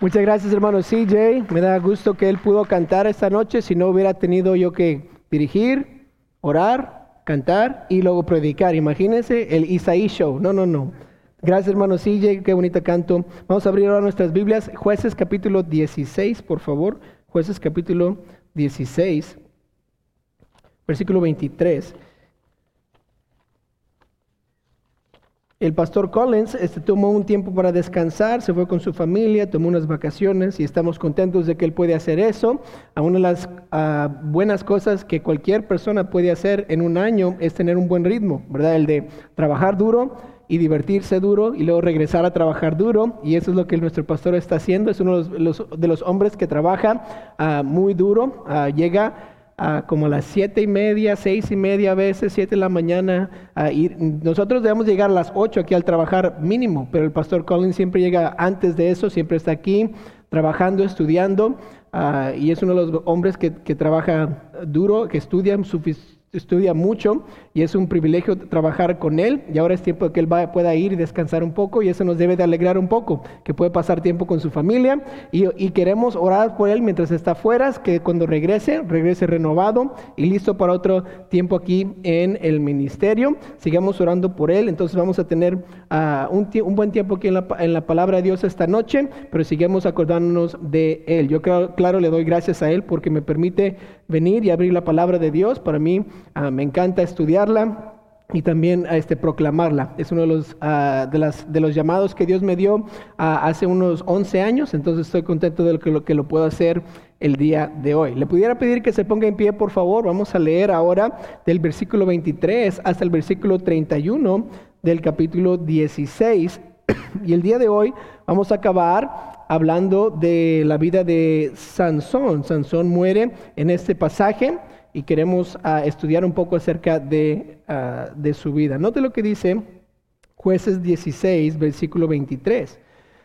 Muchas gracias, hermano CJ. Me da gusto que él pudo cantar esta noche. Si no hubiera tenido yo que dirigir, orar, cantar y luego predicar. Imagínense el Isaí Show. No, no, no. Gracias, hermano CJ. Qué bonito canto. Vamos a abrir ahora nuestras Biblias. Jueces capítulo 16, por favor. Jueces capítulo 16, versículo 23. El pastor Collins este, tomó un tiempo para descansar, se fue con su familia, tomó unas vacaciones y estamos contentos de que él puede hacer eso. una de las ah, buenas cosas que cualquier persona puede hacer en un año es tener un buen ritmo, ¿verdad? El de trabajar duro y divertirse duro y luego regresar a trabajar duro. Y eso es lo que nuestro pastor está haciendo. Es uno de los, hombres que trabaja ah, muy duro. Ah, llega como a las siete y media, seis y media a veces, siete de la mañana. y nosotros debemos llegar a las ocho aquí al trabajar mínimo, pero el pastor Collins siempre llega antes de eso, siempre está aquí trabajando, estudiando, ah, y es uno de los hombres que, que trabaja duro, que estudia suficiente estudia mucho y es un privilegio trabajar con él y ahora es tiempo de que él pueda ir y descansar un poco y eso nos debe de alegrar un poco, que puede pasar tiempo con su familia y, queremos orar por él mientras está fuera, que cuando regrese, regrese renovado y listo para otro tiempo aquí en el ministerio. Sigamos orando por él, entonces vamos a tener ah, un, un, buen tiempo aquí en la, en la, palabra de Dios esta noche, pero sigamos acordándonos de él. Yo claro, claro le doy gracias a él porque me permite venir y abrir la palabra de Dios. Para mí Ah, me encanta estudiarla y también a este, proclamarla. Es uno de los, ah, de, las, de los llamados que Dios me dio ah, hace unos 11 años, entonces estoy contento de que lo, que lo puedo hacer el día de hoy. Le pudiera pedir que se ponga en pie, por favor. Vamos a leer ahora del versículo 23 hasta el versículo 31 del capítulo 16. Y el día de hoy vamos a acabar hablando de la vida de Sansón. Sansón muere en este pasaje y queremos ah, estudiar un poco acerca de, uh, de su vida. Note lo que dice jueces 16, versículo 23.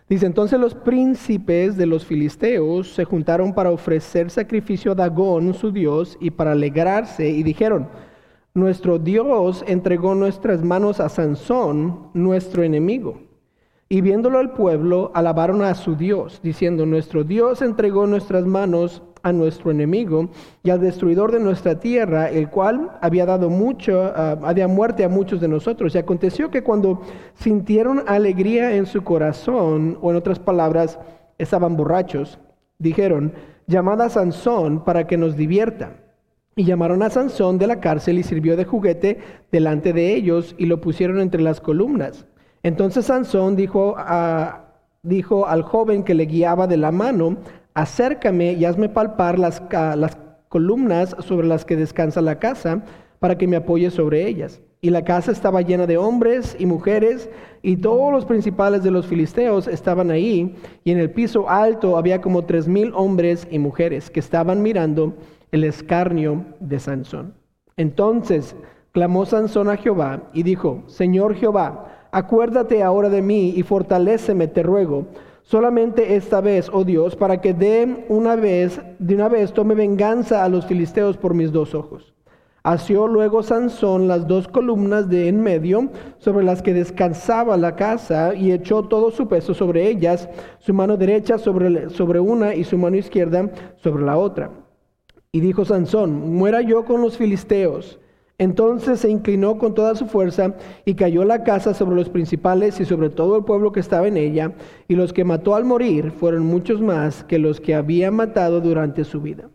Dice, entonces los príncipes de los filisteos se juntaron para ofrecer sacrificio a Dagón, su dios, y para alegrarse, y dijeron, nuestro Dios entregó nuestras manos a Sansón, nuestro enemigo. Y viéndolo al pueblo, alabaron a su Dios, diciendo, nuestro Dios entregó nuestras manos a nuestro enemigo y al destruidor de nuestra tierra, el cual había dado mucho, uh, había muerte a muchos de nosotros. Y aconteció que cuando sintieron alegría en su corazón, o en otras palabras, estaban borrachos, dijeron, llamad a Sansón para que nos divierta. Y llamaron a Sansón de la cárcel y sirvió de juguete delante de ellos y lo pusieron entre las columnas. Entonces Sansón dijo, al joven que le guiaba de la mano, acércame y hazme palpar las, las columnas sobre las que descansa la casa, para que me apoye sobre ellas. Y la casa estaba llena de hombres y mujeres, y todos los principales de los filisteos estaban ahí, y en el piso alto había como tres mil hombres y mujeres que estaban mirando el escarnio de Sansón. Entonces clamó Sansón a Jehová y dijo, Señor Jehová, acuérdate ahora de mí y fortaléceme, te ruego solamente esta vez, oh Dios, para que de una vez, de una vez tome venganza a los filisteos por mis dos ojos. Asió luego Sansón las dos columnas de en medio sobre las que descansaba la casa y echó todo su peso sobre ellas, su mano derecha sobre, sobre una y su mano izquierda sobre la otra. Y dijo Sansón, muera yo con los filisteos. Entonces se inclinó con toda su fuerza y cayó la casa sobre los principales y sobre todo el pueblo que estaba en ella, y los que mató al morir fueron muchos más que los que había matado durante su vida.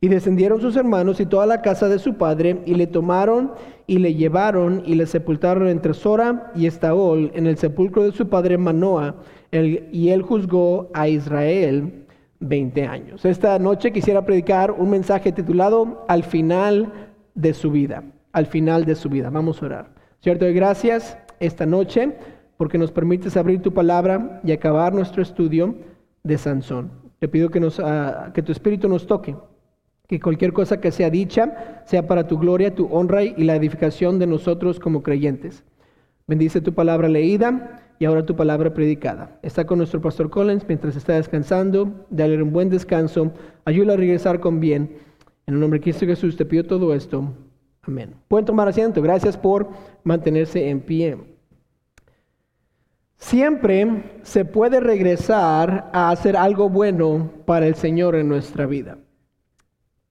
Y descendieron sus hermanos y toda la casa de su padre, y le tomaron y le llevaron y le sepultaron entre Sora y Estaol en el sepulcro de su padre Manoah, y él juzgó a Israel 20 años. Esta noche quisiera predicar un mensaje titulado Al final de su vida al final de su vida. Vamos a orar. Cierto, gracias esta noche porque nos permites abrir tu palabra y acabar nuestro estudio de Sansón. Te pido que, nos, ah, que tu espíritu nos toque, que cualquier cosa que sea dicha sea para tu gloria, tu honra y la edificación de nosotros como creyentes. Bendice tu palabra leída y ahora tu palabra predicada. Está con nuestro pastor Collins mientras está descansando. Dale un buen descanso. Ayúdalo a regresar con bien. En el nombre de Cristo Jesús te pido todo esto. Amén. Pueden tomar asiento. Gracias por mantenerse en pie. Siempre se puede regresar a hacer algo bueno para el Señor en nuestra vida.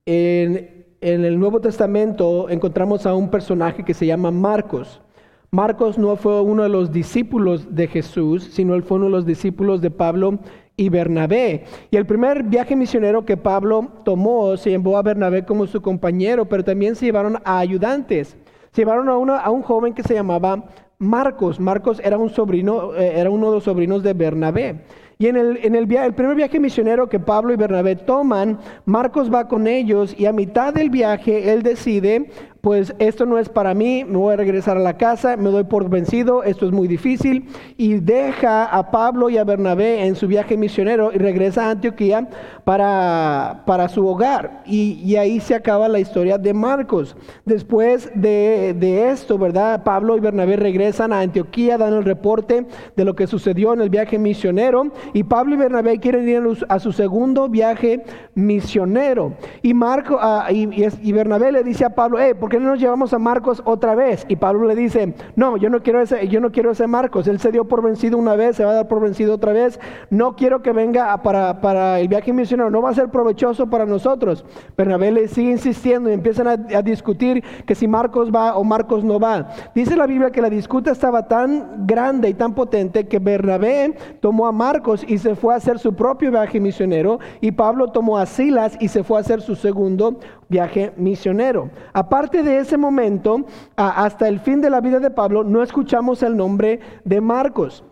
En, en, el Nuevo Testamento encontramos a un personaje que se llama Marcos. Marcos no fue uno de los discípulos de Jesús, sino él fue uno de los discípulos de Pablo y Bernabé. Y el primer viaje misionero que Pablo tomó se llevó a Bernabé como su compañero, pero también se llevaron a ayudantes. Se llevaron a, a un joven que se llamaba Marcos. Marcos era un sobrino, eh, era uno de los sobrinos de Bernabé. Y en, el, en el, el, primer viaje misionero que Pablo y Bernabé toman, Marcos va con ellos y a mitad del viaje él decide pues esto no es para mí, me voy a regresar a la casa, me doy por vencido, esto es muy difícil, y deja a Pablo y a Bernabé en su viaje misionero y regresa a Antioquía para, para su hogar. Y, ahí se acaba la historia de Marcos. Después de, de, esto, ¿verdad? Pablo y Bernabé regresan a Antioquía, dan el reporte de lo que sucedió en el viaje misionero, y Pablo y Bernabé quieren ir a su segundo viaje misionero. Y, Marco, ah, y, Bernabé le dice a Pablo, eh, qué no nos llevamos a Marcos otra vez? Y Pablo le dice, no, yo no quiero ese, yo no quiero ese Marcos. Él se dio por vencido una vez, se va a dar por vencido otra vez. No quiero que venga para, el viaje misionero, no va a ser provechoso para nosotros. Bernabé le sigue insistiendo y empiezan a, a discutir que si Marcos va o Marcos no va. Dice la Biblia que la disputa estaba tan grande y tan potente que Bernabé tomó a Marcos y se fue a hacer su propio viaje misionero y Pablo tomó a Silas y se fue a hacer su segundo viaje misionero. Aparte de ese momento, hasta el fin de la vida de Pablo, no escuchamos el nombre de Marcos.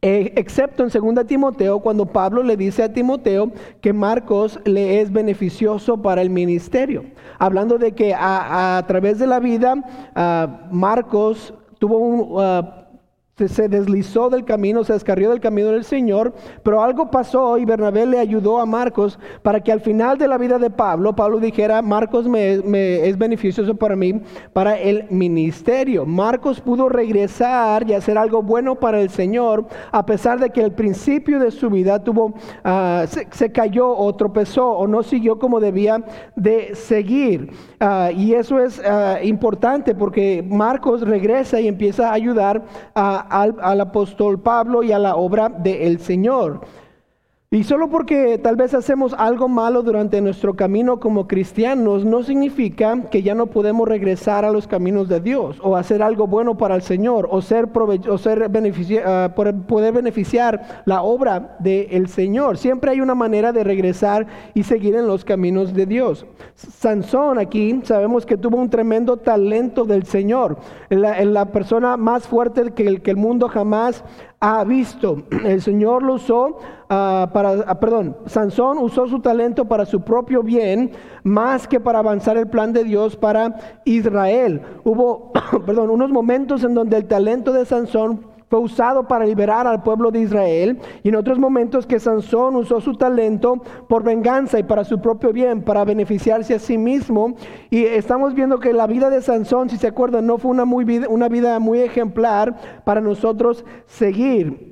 Eh, excepto en 2 Timoteo, cuando Pablo le dice a Timoteo que Marcos le es beneficioso para el ministerio. Hablando de que a, través de la vida, Marcos tuvo un se deslizó del camino, se descarrió del camino del Señor, pero algo pasó y Bernabé le ayudó a Marcos para que al final de la vida de Pablo, Pablo dijera, Marcos me, es beneficioso para mí, para el ministerio. Marcos pudo regresar y hacer algo bueno para el Señor, a pesar de que al principio de su vida tuvo, ah, se, cayó o tropezó o no siguió como debía de seguir. Ah, y eso es ah, importante porque Marcos regresa y empieza a ayudar a al, apóstol Pablo y a la obra del Señor. Y solo porque tal vez hacemos algo malo durante nuestro camino como cristianos, no significa que ya no podemos regresar a los caminos de Dios o hacer algo bueno para el Señor o, ser o ser uh, poder beneficiar la obra del Señor. Siempre hay una manera de regresar y seguir en los caminos de Dios. Sansón aquí sabemos que tuvo un tremendo talento del Señor, la, la persona más fuerte que el, que el mundo jamás ha visto. El Señor lo usó ah, para, ah, perdón, Sansón usó su talento para su propio bien más que para avanzar el plan de Dios para Israel. Hubo, perdón, unos momentos en donde el talento de Sansón fue usado para liberar al pueblo de Israel y en otros momentos que Sansón usó su talento por venganza y para su propio bien, para beneficiarse a sí mismo. Y estamos viendo que la vida de Sansón, si se acuerdan, no fue una, muy vida, una vida muy ejemplar para nosotros seguir.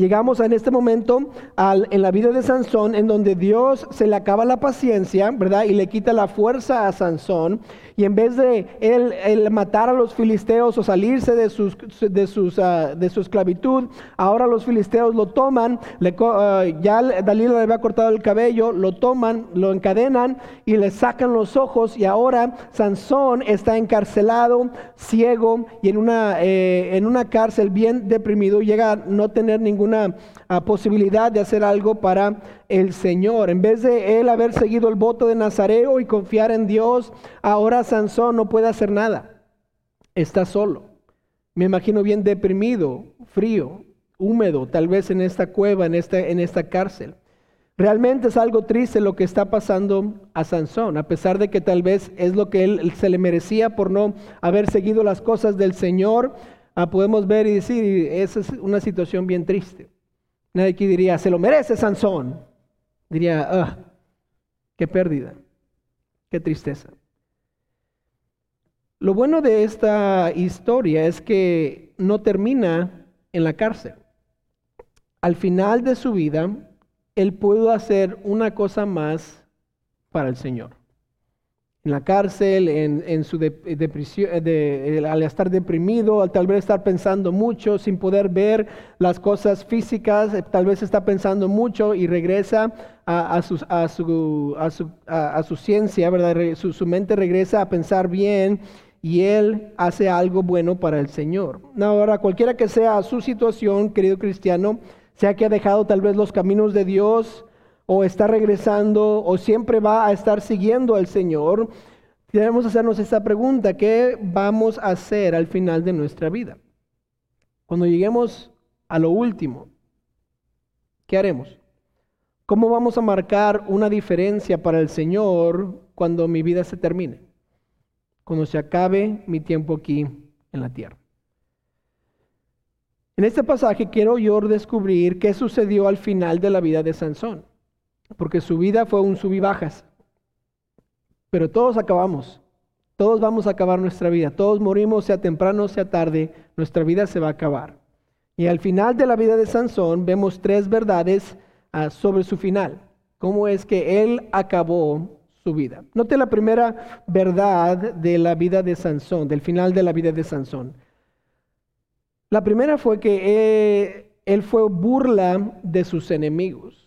Llegamos en este momento en la vida de Sansón, en donde Dios se le acaba la paciencia, ¿verdad? Y le quita la fuerza a Sansón. Y en vez de él, matar a los filisteos o salirse de, sus, de, ah, de su esclavitud, ahora los filisteos lo toman, uh, ya Dalila le había cortado el cabello, lo toman, lo encadenan y le sacan los ojos y ahora Sansón está encarcelado, ciego y en una, eh, en una cárcel bien deprimido, llega a no tener ninguna uh, posibilidad de hacer algo para el Señor. En vez de él haber seguido el voto de Nazareo y confiar en Dios, ahora Sansón no puede hacer nada. Está solo. Me imagino bien deprimido, frío, húmedo, tal vez en esta cueva, en esta, en esta cárcel. Realmente es algo triste lo que está pasando a Sansón, a pesar de que tal vez es lo que él se le merecía por no haber seguido las cosas del Señor. Ah, podemos ver y decir, esa es una situación bien triste. Nadie aquí diría, se lo merece Sansón diría, ah, qué pérdida, qué tristeza. Lo bueno de esta historia es que no termina en la cárcel. Al final de su vida, él pudo hacer una cosa más para el Señor. En la cárcel, en, su depresión, al estar deprimido, al tal vez estar pensando mucho sin poder ver las cosas físicas, tal vez está pensando mucho y regresa a, su, a, su, a, su, ciencia, ¿verdad? Su, su, mente regresa a pensar bien y él hace algo bueno para el Señor. Ahora, cualquiera que sea su situación, querido cristiano, sea que ha dejado tal vez los caminos de Dios, o está regresando o siempre va a estar siguiendo al Señor, debemos hacernos esta pregunta, ¿qué vamos a hacer al final de nuestra vida? Cuando lleguemos a lo último, ¿qué haremos? ¿Cómo vamos a marcar una diferencia para el Señor cuando mi vida se termine? Cuando se acabe mi tiempo aquí en la tierra. En este pasaje quiero yo descubrir qué sucedió al final de la vida de Sansón porque su vida fue un sub y bajas. Pero todos acabamos, todos vamos a acabar nuestra vida, todos morimos, sea temprano, sea tarde, nuestra vida se va a acabar. Y al final de la vida de Sansón vemos tres verdades ah, sobre su final, cómo es que él acabó su vida. Note la primera verdad de la vida de Sansón, del final de la vida de Sansón. La primera fue que eh, él fue burla de sus enemigos.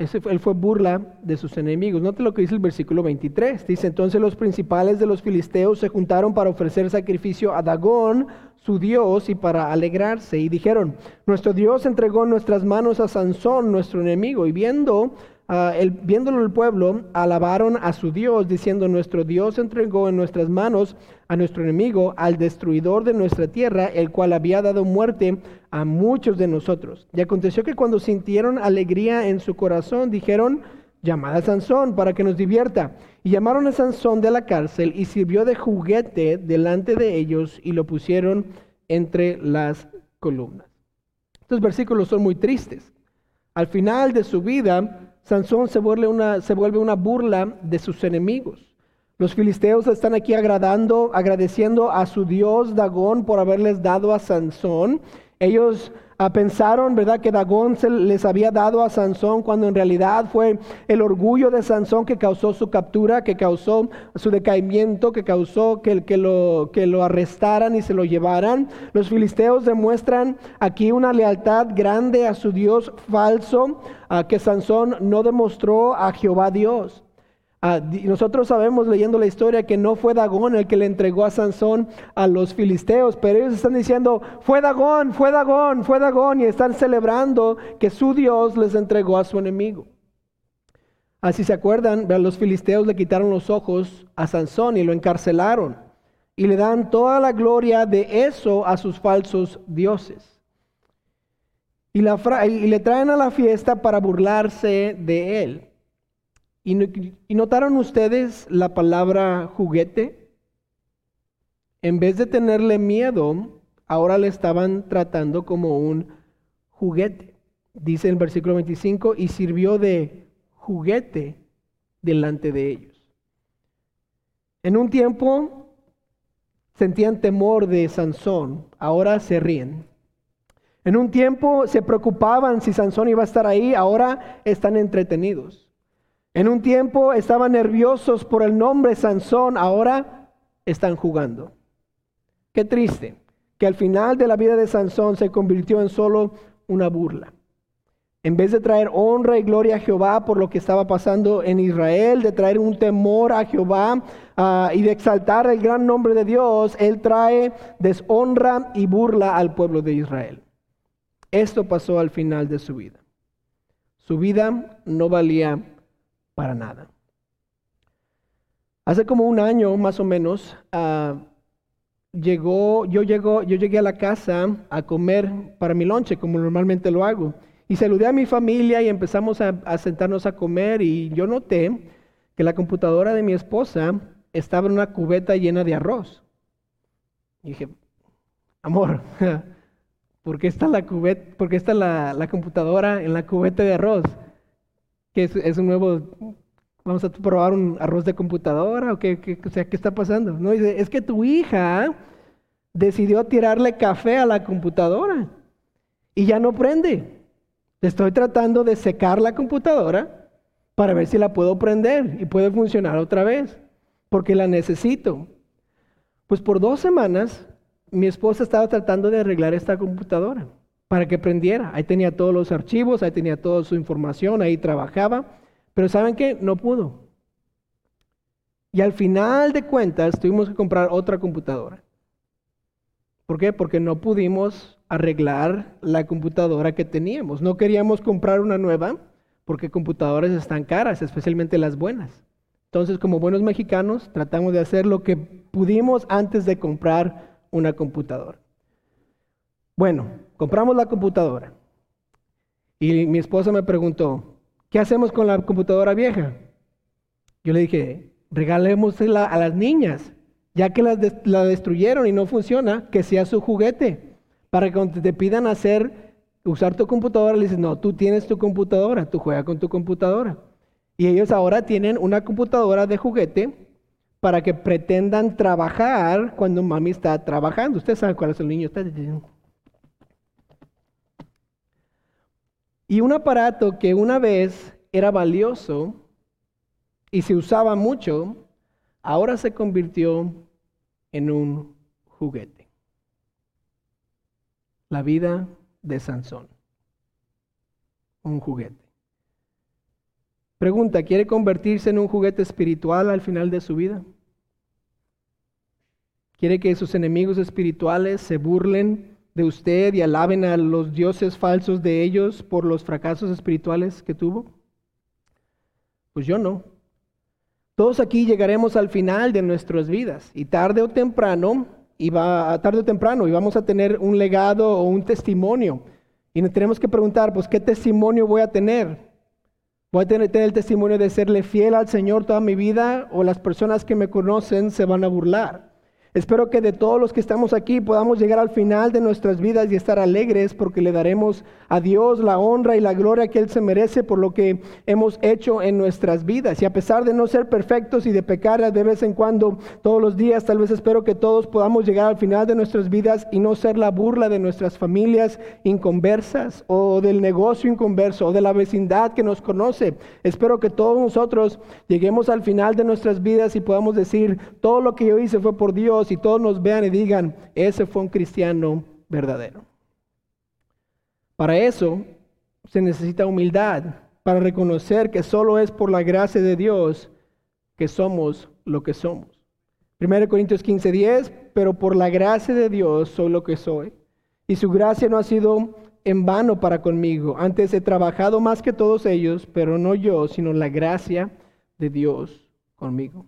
Ese él fue burla de sus enemigos. Note lo que dice el versículo 23. Dice, entonces los principales de los filisteos se juntaron para ofrecer sacrificio a Dagón, su dios, y para alegrarse. Y dijeron, nuestro dios entregó nuestras manos a Sansón, nuestro enemigo. Y viendo Ah, viéndolo el pueblo, alabaron a su Dios, diciendo, nuestro Dios entregó en nuestras manos a nuestro enemigo, al destruidor de nuestra tierra, el cual había dado muerte a muchos de nosotros. Y aconteció que cuando sintieron alegría en su corazón, dijeron, llamad a Sansón para que nos divierta. Y llamaron a Sansón de la cárcel y sirvió de juguete delante de ellos y lo pusieron entre las columnas. Estos versículos son muy tristes. Al final de su vida, Sansón se vuelve, una, se vuelve una burla de sus enemigos. Los filisteos están aquí agradando, agradeciendo a su dios Dagón por haberles dado a Sansón. Ellos Ah, pensaron, ¿verdad?, que Dagón se les había dado a Sansón cuando en realidad fue el orgullo de Sansón que causó su captura, que causó su decaimiento, que causó que, lo, que lo arrestaran y se lo llevaran. Los filisteos demuestran aquí una lealtad grande a su Dios falso, a que Sansón no demostró a Jehová Dios. Ah, nosotros sabemos leyendo la historia que no fue Dagón el que le entregó a Sansón a los filisteos, pero ellos están diciendo, fue Dagón, fue Dagón, fue Dagón, y están celebrando que su Dios les entregó a su enemigo. Así se acuerdan, los filisteos le quitaron los ojos a Sansón y lo encarcelaron, y le dan toda la gloria de eso a sus falsos dioses. Y, y le traen a la fiesta para burlarse de él. ¿Y notaron ustedes la palabra juguete? En vez de tenerle miedo, ahora le estaban tratando como un juguete. Dice el versículo 25, y sirvió de juguete delante de ellos. En un tiempo sentían temor de Sansón, ahora se ríen. En un tiempo se preocupaban si Sansón iba a estar ahí, ahora están entretenidos. En un tiempo estaban nerviosos por el nombre Sansón, ahora están jugando. Qué triste que al final de la vida de Sansón se convirtió en solo una burla. En vez de traer honra y gloria a Jehová por lo que estaba pasando en Israel, de traer un temor a Jehová ah, y de exaltar el gran nombre de Dios, él trae deshonra y burla al pueblo de Israel. Esto pasó al final de su vida. Su vida no valía para nada. Hace como un año más o menos, ah, llegó, yo, yo llegué a la casa a comer para mi lonche, como normalmente lo hago. Y saludé a mi familia y empezamos a, sentarnos a comer y yo noté que la computadora de mi esposa estaba en una cubeta llena de arroz. Y dije, amor, ¿por qué está la, por qué está la computadora en la cubeta de arroz? Es, un nuevo, vamos a probar un arroz de computadora o qué, sea, ¿qué está pasando? No, dice, es que tu hija decidió tirarle café a la computadora y ya no prende. Estoy tratando de secar la computadora para ver si la puedo prender y puede funcionar otra vez. porque la necesito. Pues por dos semanas mi esposa estaba tratando de arreglar esta computadora para que prendiera. Ahí tenía todos los archivos, ahí tenía toda su información, ahí trabajaba, pero ¿saben qué? No pudo. Y al final de cuentas tuvimos que comprar otra computadora. ¿Por qué? Porque no pudimos arreglar la computadora que teníamos. No queríamos comprar una nueva porque computadoras están caras, especialmente las buenas. Entonces, como buenos mexicanos, tratamos de hacer lo que pudimos antes de comprar una computadora. Bueno, compramos la computadora. Y mi esposa me preguntó, ¿qué hacemos con la computadora vieja? Yo le dije, regalémosla a las niñas, ya que la, destruyeron y no funciona, que sea su juguete, para que cuando te pidan hacer, usar tu computadora, le dices, no, tú tienes tu computadora, tú juegas con tu computadora. Y ellos ahora tienen una computadora de juguete para que pretendan trabajar cuando mami está trabajando. Usted sabe cuál es el niño. Y un aparato que una vez era valioso, y se usaba mucho, ahora se convirtió en un juguete. La vida de Sansón. Un juguete. Pregunta, ¿quiere convertirse en un juguete espiritual al final de su vida? ¿Quiere que sus enemigos espirituales se burlen de usted y alaben a los dioses falsos de ellos por los fracasos espirituales que tuvo? Pues yo no. Todos aquí llegaremos al final de nuestras vidas y tarde o temprano, y va, tarde o temprano, y vamos a tener un legado o un testimonio. Y nos tenemos que preguntar, pues, ¿qué testimonio voy a tener? ¿Voy a tener, tener el testimonio de serle fiel al Señor toda mi vida o las personas que me conocen se van a burlar? Espero que de todos los que estamos aquí podamos llegar al final de nuestras vidas y estar alegres porque le daremos a Dios la honra y la gloria que Él se merece por lo que hemos hecho en nuestras vidas. Y a pesar de no ser perfectos y de pecar de vez en cuando, todos los días, tal vez espero que todos podamos llegar al final de nuestras vidas y no ser la burla de nuestras familias inconversas o del negocio inconverso o de la vecindad que nos conoce. Espero que todos nosotros lleguemos al final de nuestras vidas y podamos decir, todo lo que yo hice fue por Dios y todos nos vean y digan, ese fue un cristiano verdadero. Para eso se necesita humildad, para reconocer que solo es por la gracia de Dios que somos lo que somos. 1 Corintios 15, 10, pero por la gracia de Dios soy lo que soy. Y su gracia no ha sido en vano para conmigo. Antes he trabajado más que todos ellos, pero no yo, sino la gracia de Dios conmigo.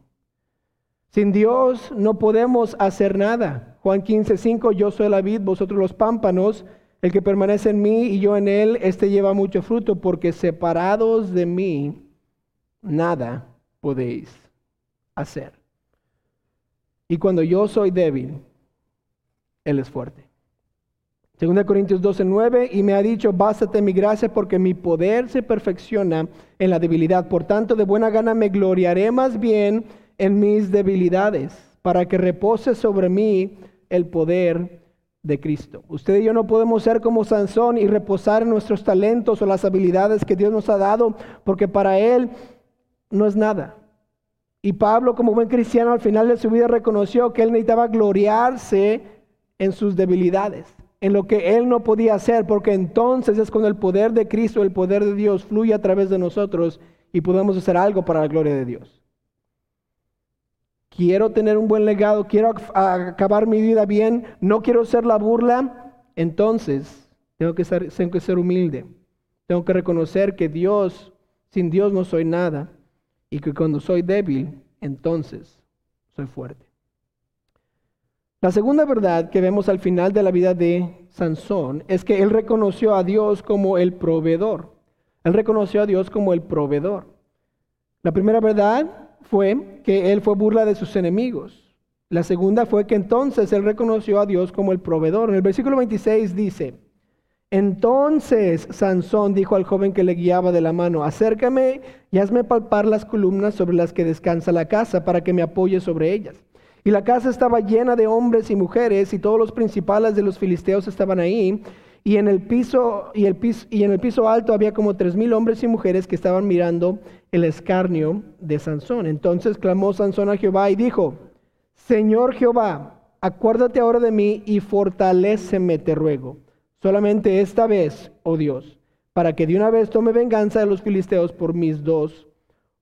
Sin Dios no podemos hacer nada. Juan 15, 5, yo soy la vid, vosotros los pámpanos. El que permanece en mí y yo en él, este lleva mucho fruto, porque separados de mí, nada podéis hacer. Y cuando yo soy débil, Él es fuerte. 2 Corintios 12, 9, y me ha dicho, bástate mi gracia porque mi poder se perfecciona en la debilidad. Por tanto, de buena gana me gloriaré más bien en mis debilidades, para que repose sobre mí el poder de Cristo. Usted y yo no podemos ser como Sansón y reposar en nuestros talentos o las habilidades que Dios nos ha dado, porque para Él no es nada. Y Pablo, como buen cristiano, al final de su vida reconoció que él necesitaba gloriarse en sus debilidades, en lo que él no podía hacer, porque entonces es cuando el poder de Cristo, el poder de Dios fluye a través de nosotros y podemos hacer algo para la gloria de Dios quiero tener un buen legado, quiero acabar mi vida bien, no quiero ser la burla, entonces tengo que ser, tengo que ser humilde. Tengo que reconocer que Dios, sin Dios no soy nada y que cuando soy débil, entonces soy fuerte. La segunda verdad que vemos al final de la vida de Sansón es que él reconoció a Dios como el proveedor. Él reconoció a Dios como el proveedor. La primera verdad fue que él fue burla de sus enemigos. La segunda fue que entonces él reconoció a Dios como el proveedor. En el versículo 26 dice, entonces Sansón dijo al joven que le guiaba de la mano, acércame y hazme palpar las columnas sobre las que descansa la casa para que me apoye sobre ellas. Y la casa estaba llena de hombres y mujeres y todos los principales de los filisteos estaban ahí. Y en el piso y el piso y en el piso alto había como tres mil hombres y mujeres que estaban mirando el escarnio de Sansón. Entonces clamó Sansón a Jehová y dijo: Señor Jehová, acuérdate ahora de mí y fortaléceme, te ruego. Solamente esta vez, oh Dios, para que de una vez tome venganza de los filisteos por mis dos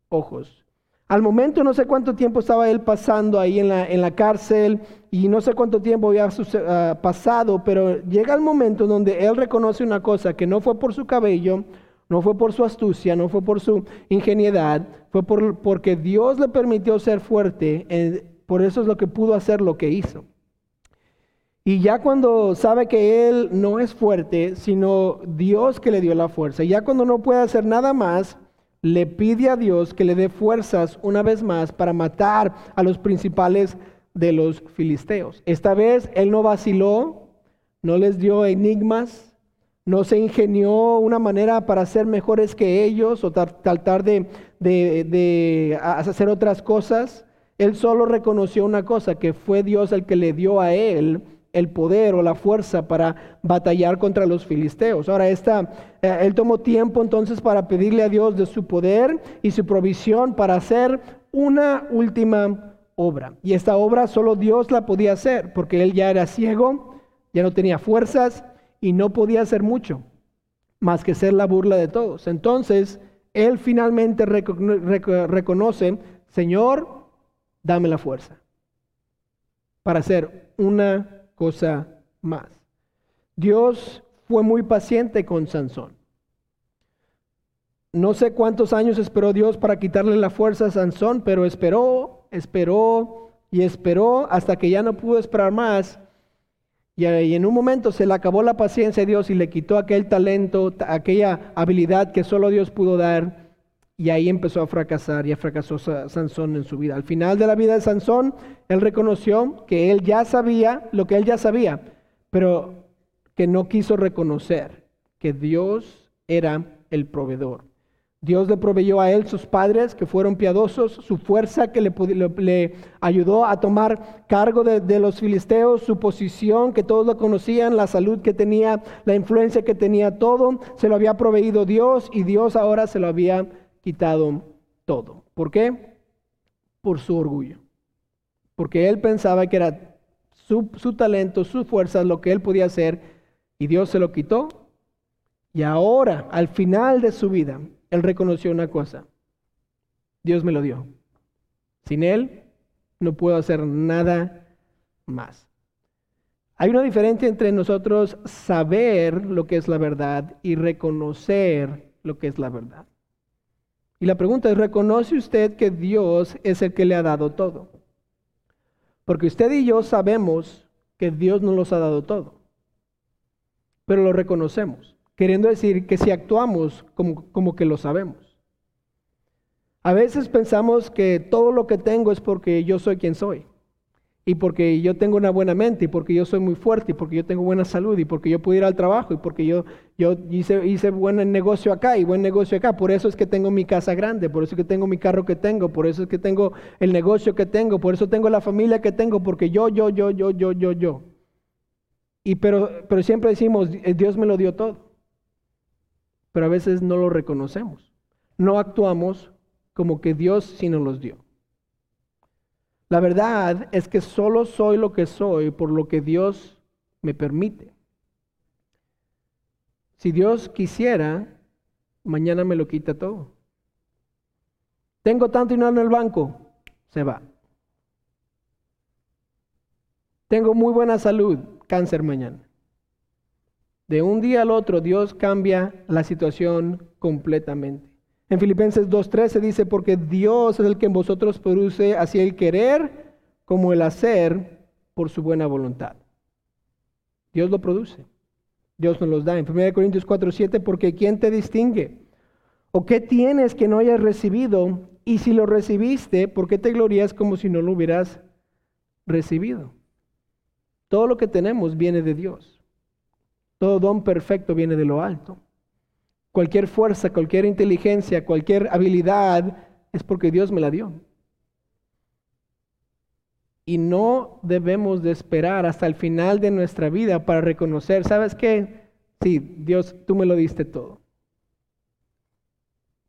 ojos. Al momento no sé cuánto tiempo estaba él pasando ahí en la, en la cárcel y no sé cuánto tiempo había uh, pasado, pero llega el momento donde él reconoce una cosa, que no fue por su cabello, no fue por su astucia, no fue por su ingenuidad, fue por, porque Dios le permitió ser fuerte, eh, por eso es lo que pudo hacer lo que hizo. Y ya cuando sabe que él no es fuerte, sino Dios que le dio la fuerza, ya cuando no puede hacer nada más, le pide a Dios que le dé fuerzas una vez más para matar a los principales de los filisteos. Esta vez él no vaciló, no les dio enigmas, no se ingenió una manera para ser mejores que ellos o tratar de, de hacer otras cosas. Él solo reconoció una cosa, que fue Dios el que le dio a él el poder o la fuerza para batallar contra los filisteos. Ahora, esta, eh, él tomó tiempo entonces para pedirle a Dios de su poder y su provisión para hacer una última obra. Y esta obra solo Dios la podía hacer porque él ya era ciego, ya no tenía fuerzas y no podía hacer mucho más que ser la burla de todos. Entonces, él finalmente reconoce, Señor, dame la fuerza para hacer una cosa más. Dios fue muy paciente con Sansón. No sé cuántos años esperó Dios para quitarle la fuerza a Sansón, pero esperó, esperó y esperó hasta que ya no pudo esperar más. Y en un momento se le acabó la paciencia a Dios y le quitó aquel talento, aquella habilidad que solo Dios pudo dar. Y ahí empezó a fracasar, y fracasó Sansón en su vida. Al final de la vida de Sansón, él reconoció que él ya sabía lo que él ya sabía, pero que no quiso reconocer que Dios era el proveedor. Dios le proveyó a él sus padres que fueron piadosos, su fuerza que le, le ayudó a tomar cargo de, de, los filisteos, su posición que todos lo conocían, la salud que tenía, la influencia que tenía, todo se lo había proveído Dios y Dios ahora se lo había quitado todo. ¿Por qué? Por su orgullo. Porque él pensaba que era su, talento, su fuerza, lo que él podía hacer, y Dios se lo quitó. Y ahora, al final de su vida, él reconoció una cosa. Dios me lo dio. Sin él, no puedo hacer nada más. Hay una diferencia entre nosotros saber lo que es la verdad y reconocer lo que es la verdad. Y la pregunta es, ¿reconoce usted que Dios es el que le ha dado todo? Porque usted y yo sabemos que Dios no nos ha dado todo, pero lo reconocemos, queriendo decir que si actuamos como, como que lo sabemos. A veces pensamos que todo lo que tengo es porque yo soy quien soy y porque yo tengo una buena mente, y porque yo soy muy fuerte, y porque yo tengo buena salud, y porque yo puedo ir al trabajo, y porque yo, hice buen negocio acá y buen negocio acá. Por eso es que tengo mi casa grande, por eso es que tengo mi carro que tengo, por eso es que tengo el negocio que tengo, por eso tengo la familia que tengo, porque yo, yo, yo, yo, yo, yo, yo. Y pero, pero siempre decimos, eh, Dios me lo dio todo. Pero a veces no lo reconocemos. No actuamos como que Dios sí nos los dio. La verdad es que solo soy lo que soy por lo que Dios me permite. Si Dios quisiera, mañana me lo quita todo. Tengo tanto dinero en el banco, se va. Tengo muy buena salud, cáncer mañana. De un día al otro Dios cambia la situación completamente. En Filipenses 2.13 dice, porque Dios es el que en vosotros produce así el querer como el hacer por su buena voluntad. Dios lo produce. Dios nos los da. En 1 Corintios 4.7, porque ¿quién te distingue? ¿O qué tienes que no hayas recibido? Y si lo recibiste, ¿por qué te glorías como si no lo hubieras recibido? Todo lo que tenemos viene de Dios. Todo don perfecto viene de lo alto. Cualquier fuerza, cualquier inteligencia, cualquier habilidad es porque Dios me la dio. Y no debemos de esperar hasta el final de nuestra vida para reconocer, ¿sabes qué? sí, Dios, tú me lo diste todo.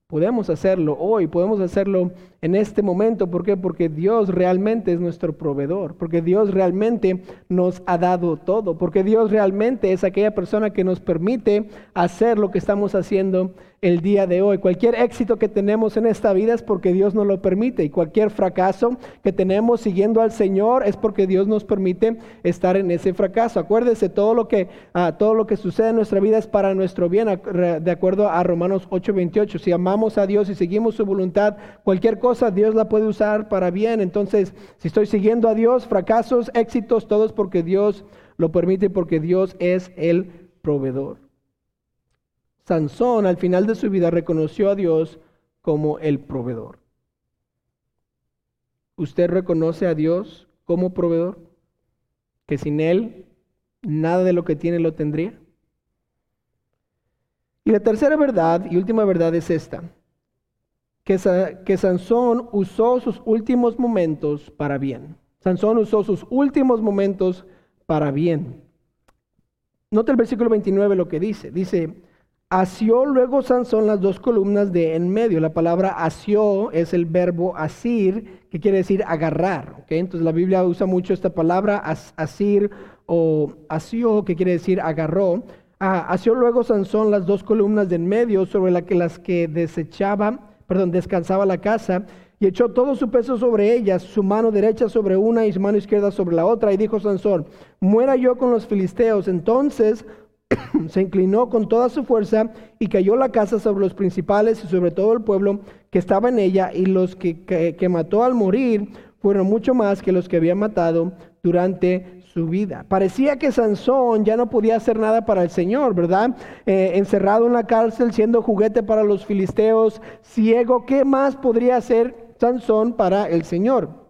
Podemos hacerlo hoy, podemos hacerlo en este momento. ¿Por qué? Porque Dios realmente es nuestro proveedor, porque Dios realmente nos ha dado todo, porque Dios realmente es aquella persona que nos permite hacer lo que estamos haciendo el día de hoy. Cualquier éxito que tenemos en esta vida es porque Dios nos lo permite y cualquier fracaso que tenemos siguiendo al Señor es porque Dios nos permite estar en ese fracaso. Acuérdese, todo lo que, ah, todo lo que sucede en nuestra vida es para nuestro bien, de acuerdo a Romanos 8:28. Si amamos a Dios y seguimos su voluntad, cualquier cosa Dios la puede usar para bien. Entonces, si estoy siguiendo a Dios, fracasos, éxitos, todo es porque Dios lo permite, porque Dios es el proveedor. Sansón al final de su vida reconoció a Dios como el proveedor. ¿Usted reconoce a Dios como proveedor? Que sin Él nada de lo que tiene lo tendría. Y la tercera verdad y última verdad es esta, que, que Sansón usó sus últimos momentos para bien. Sansón usó sus últimos momentos para bien. Nota el versículo 29 lo que dice. Dice, Asió luego Sansón las dos columnas de en medio. La palabra asió es el verbo asir, que quiere decir agarrar. Entonces la Biblia usa mucho esta palabra asir o asió, que quiere decir agarró. Ah, asió luego Sansón las dos columnas de en medio sobre la que las que desechaba, perdón, descansaba la casa y echó todo su peso sobre ellas, su mano derecha sobre una y su mano izquierda sobre la otra. Y dijo Sansón, muera yo con los filisteos. Entonces se inclinó con toda su fuerza y cayó la casa sobre los principales y sobre todo el pueblo que estaba en ella, y los que, mató al morir fueron mucho más que los que había matado durante su vida. Parecía que Sansón ya no podía hacer nada para el Señor, ¿verdad? Eh, encerrado en la cárcel, siendo juguete para los filisteos, ciego, ¿qué más podría hacer Sansón para el Señor?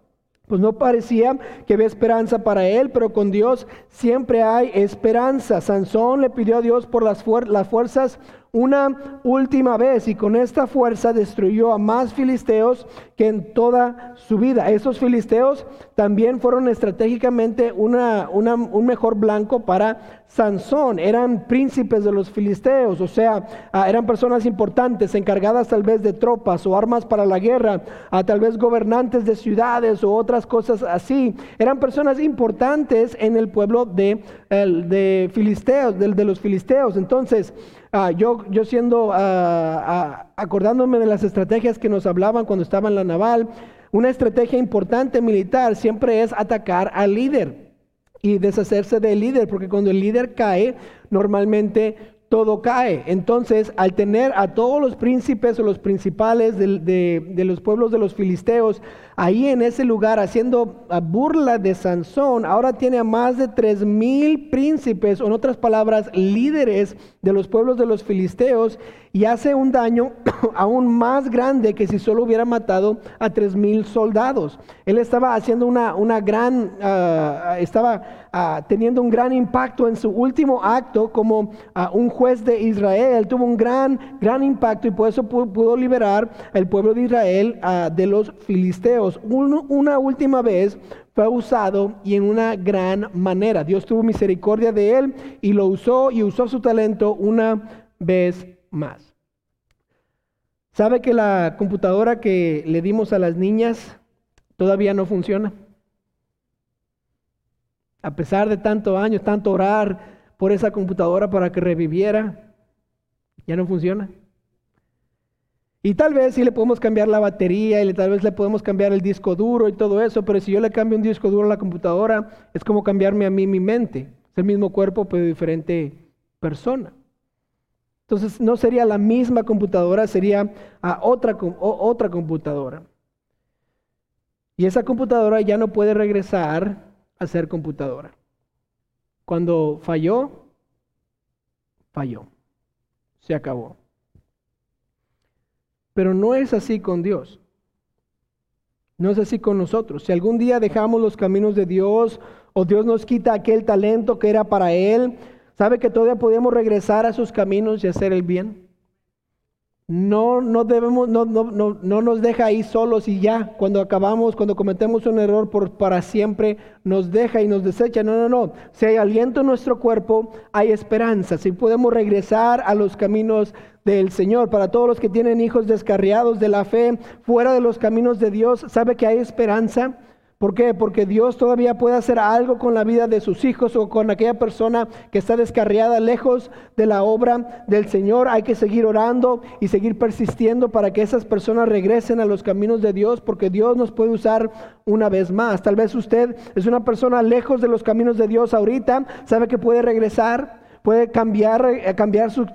Pues no parecía que había esperanza para él, pero con Dios siempre hay esperanza. Sansón le pidió a Dios por las, las fuerzas una última vez y con esta fuerza destruyó a más filisteos que en toda su vida. Esos filisteos también fueron estratégicamente una, un mejor blanco para Sansón. Eran príncipes de los filisteos, o sea, ah, eran personas importantes, encargadas tal vez de tropas o armas para la guerra, a tal vez gobernantes de ciudades o otras cosas así. Eran personas importantes en el pueblo de, de filisteos, de los filisteos. Entonces, Ah, yo, yo siendo, ah, ah, acordándome de las estrategias que nos hablaban cuando estaba en la naval, una estrategia importante militar siempre es atacar al líder y deshacerse del líder, porque cuando el líder cae, normalmente todo cae. Entonces, al tener a todos los príncipes o los principales de, los pueblos de los filisteos ahí en ese lugar haciendo burla de Sansón, ahora tiene a más de tres mil príncipes, o en otras palabras, líderes de los pueblos de los filisteos, y hace un daño aún más grande que si solo hubiera matado a tres mil soldados. Él estaba haciendo una, una gran, ah, estaba ah, teniendo un gran impacto en su último acto como ah, un juez de Israel. Tuvo un gran, gran impacto y por eso pudo, liberar al pueblo de Israel de los filisteos. una última vez fue usado y en una gran manera. Dios tuvo misericordia de él y lo usó y usó su talento una vez más. ¿Sabe que la computadora que le dimos a las niñas todavía no funciona? A pesar de tantos años, tanto orar por esa computadora para que reviviera, ya no funciona. Y tal vez sí le podemos cambiar la batería y tal vez le podemos cambiar el disco duro y todo eso, pero si yo le cambio un disco duro a la computadora, es como cambiarme a mí mi mente. Es el mismo cuerpo, pero diferente persona. Entonces no sería la misma computadora, sería otra, otra computadora. Y esa computadora ya no puede regresar a ser computadora. Cuando falló, falló. Se acabó. Pero no es así con Dios. No es así con nosotros. Si algún día dejamos los caminos de Dios o Dios nos quita aquel talento que era para Él, ¿Sabe que todavía podemos regresar a sus caminos y hacer el bien? No, no debemos, no, no, no, no nos deja ahí solos y ya, cuando acabamos, cuando cometemos un error por, para siempre, nos deja y nos desecha. No, no, no. Si hay aliento en nuestro cuerpo, hay esperanza. Si podemos regresar a los caminos del Señor. Para todos los que tienen hijos descarriados de la fe, fuera de los caminos de Dios, ¿sabe que hay esperanza? ¿Por qué? Porque Dios todavía puede hacer algo con la vida de sus hijos o con aquella persona que está descarriada lejos de la obra del Señor. Hay que seguir orando y seguir persistiendo para que esas personas regresen a los caminos de Dios, porque Dios nos puede usar una vez más. Tal vez usted es una persona lejos de los caminos de Dios ahorita, sabe que puede regresar puede cambiar, eh, cambiar su,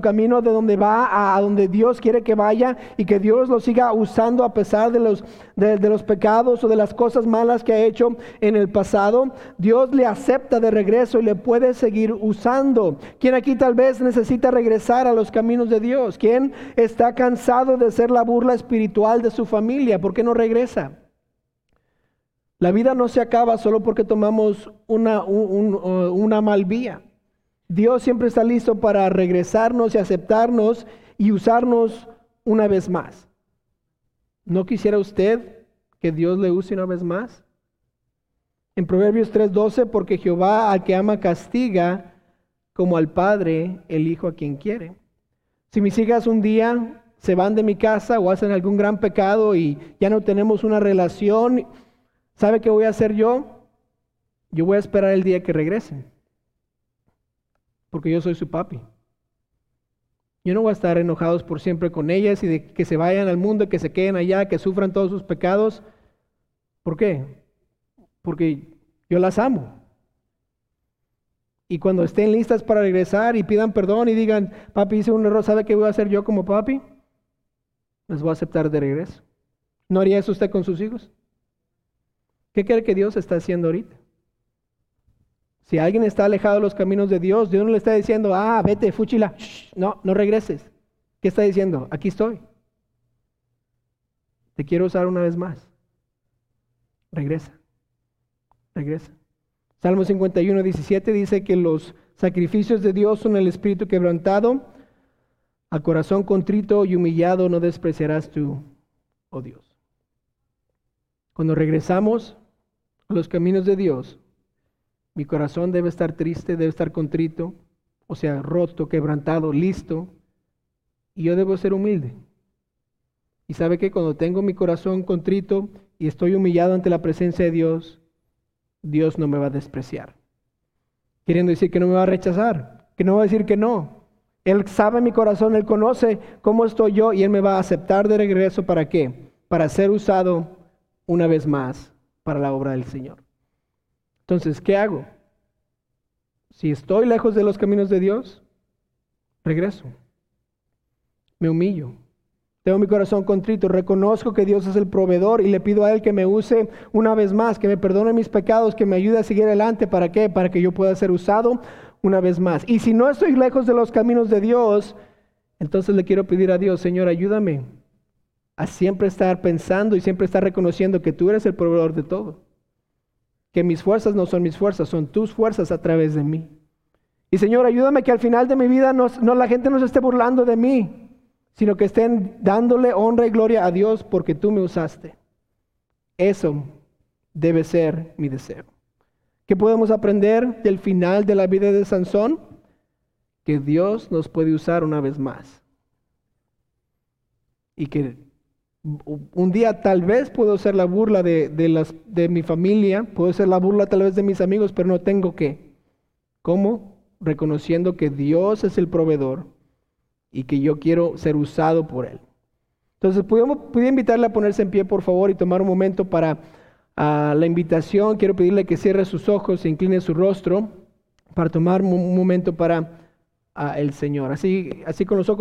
camino de donde va a, donde Dios quiere que vaya y que Dios lo siga usando a pesar de los, de, los pecados o de las cosas malas que ha hecho en el pasado. Dios le acepta de regreso y le puede seguir usando. ¿Quién aquí tal vez necesita regresar a los caminos de Dios? ¿Quién está cansado de ser la burla espiritual de su familia? ¿Por qué no regresa? La vida no se acaba solo porque tomamos una, una mal vía. Dios siempre está listo para regresarnos y aceptarnos y usarnos una vez más. ¿No quisiera usted que Dios le use una vez más? En Proverbios 3:12, porque Jehová al que ama castiga, como al Padre el Hijo a quien quiere. Si mis hijas un día se van de mi casa o hacen algún gran pecado y ya no tenemos una relación, ¿sabe qué voy a hacer yo? Yo voy a esperar el día que regresen porque yo soy su papi. Yo no voy a estar enojados por siempre con ellas y de que se vayan al mundo, que se queden allá, que sufran todos sus pecados. ¿Por qué? Porque yo las amo. Y cuando estén listas para regresar y pidan perdón y digan, papi hice un error, ¿sabe qué voy a hacer yo como papi? Les voy a aceptar de regreso. ¿No haría eso usted con sus hijos? ¿Qué cree que Dios está haciendo ahorita? Si alguien está alejado de los caminos de Dios, Dios no le está diciendo, ah, vete, fúchila, no, no regreses. ¿Qué está diciendo? Aquí estoy. Te quiero usar una vez más. Regresa. Regresa. Salmo 51, 17 dice que los sacrificios de Dios son el espíritu quebrantado. A corazón contrito y humillado no despreciarás tú, oh Dios. Cuando regresamos a los caminos de Dios, mi corazón debe estar triste, debe estar contrito, o sea, roto, quebrantado, listo. Y yo debo ser humilde. Y sabe que cuando tengo mi corazón contrito y estoy humillado ante la presencia de Dios, Dios no me va a despreciar. Queriendo decir que no me va a rechazar, que no va a decir que no. Él sabe mi corazón, Él conoce cómo estoy yo y Él me va a aceptar de regreso. ¿Para qué? Para ser usado una vez más para la obra del Señor. Entonces, ¿qué hago? Si estoy lejos de los caminos de Dios, regreso. Me humillo. Tengo mi corazón contrito, reconozco que Dios es el proveedor y le pido a Él que me use una vez más, que me perdone mis pecados, que me ayude a seguir adelante. ¿Para qué? Para que yo pueda ser usado una vez más. Y si no estoy lejos de los caminos de Dios, entonces le quiero pedir a Dios, Señor, ayúdame a siempre estar pensando y siempre estar reconociendo que tú eres el proveedor de todo que mis fuerzas no son mis fuerzas, son tus fuerzas a través de mí. Y Señor, ayúdame que al final de mi vida no, la gente no se esté burlando de mí, sino que estén dándole honra y gloria a Dios porque tú me usaste. Eso debe ser mi deseo. ¿Qué podemos aprender del final de la vida de Sansón? Que Dios nos puede usar una vez más. Y que un día tal vez puedo ser la burla de, las, de mi familia, puedo ser la burla tal vez de mis amigos, pero no tengo que. ¿Cómo? Reconociendo que Dios es el proveedor y que yo quiero ser usado por Él. Entonces, ¿puedo invitarle a ponerse en pie, por favor, y tomar un momento para la invitación. Quiero pedirle que cierre sus ojos, e incline su rostro, para tomar un momento para el Señor. Así, así con los ojos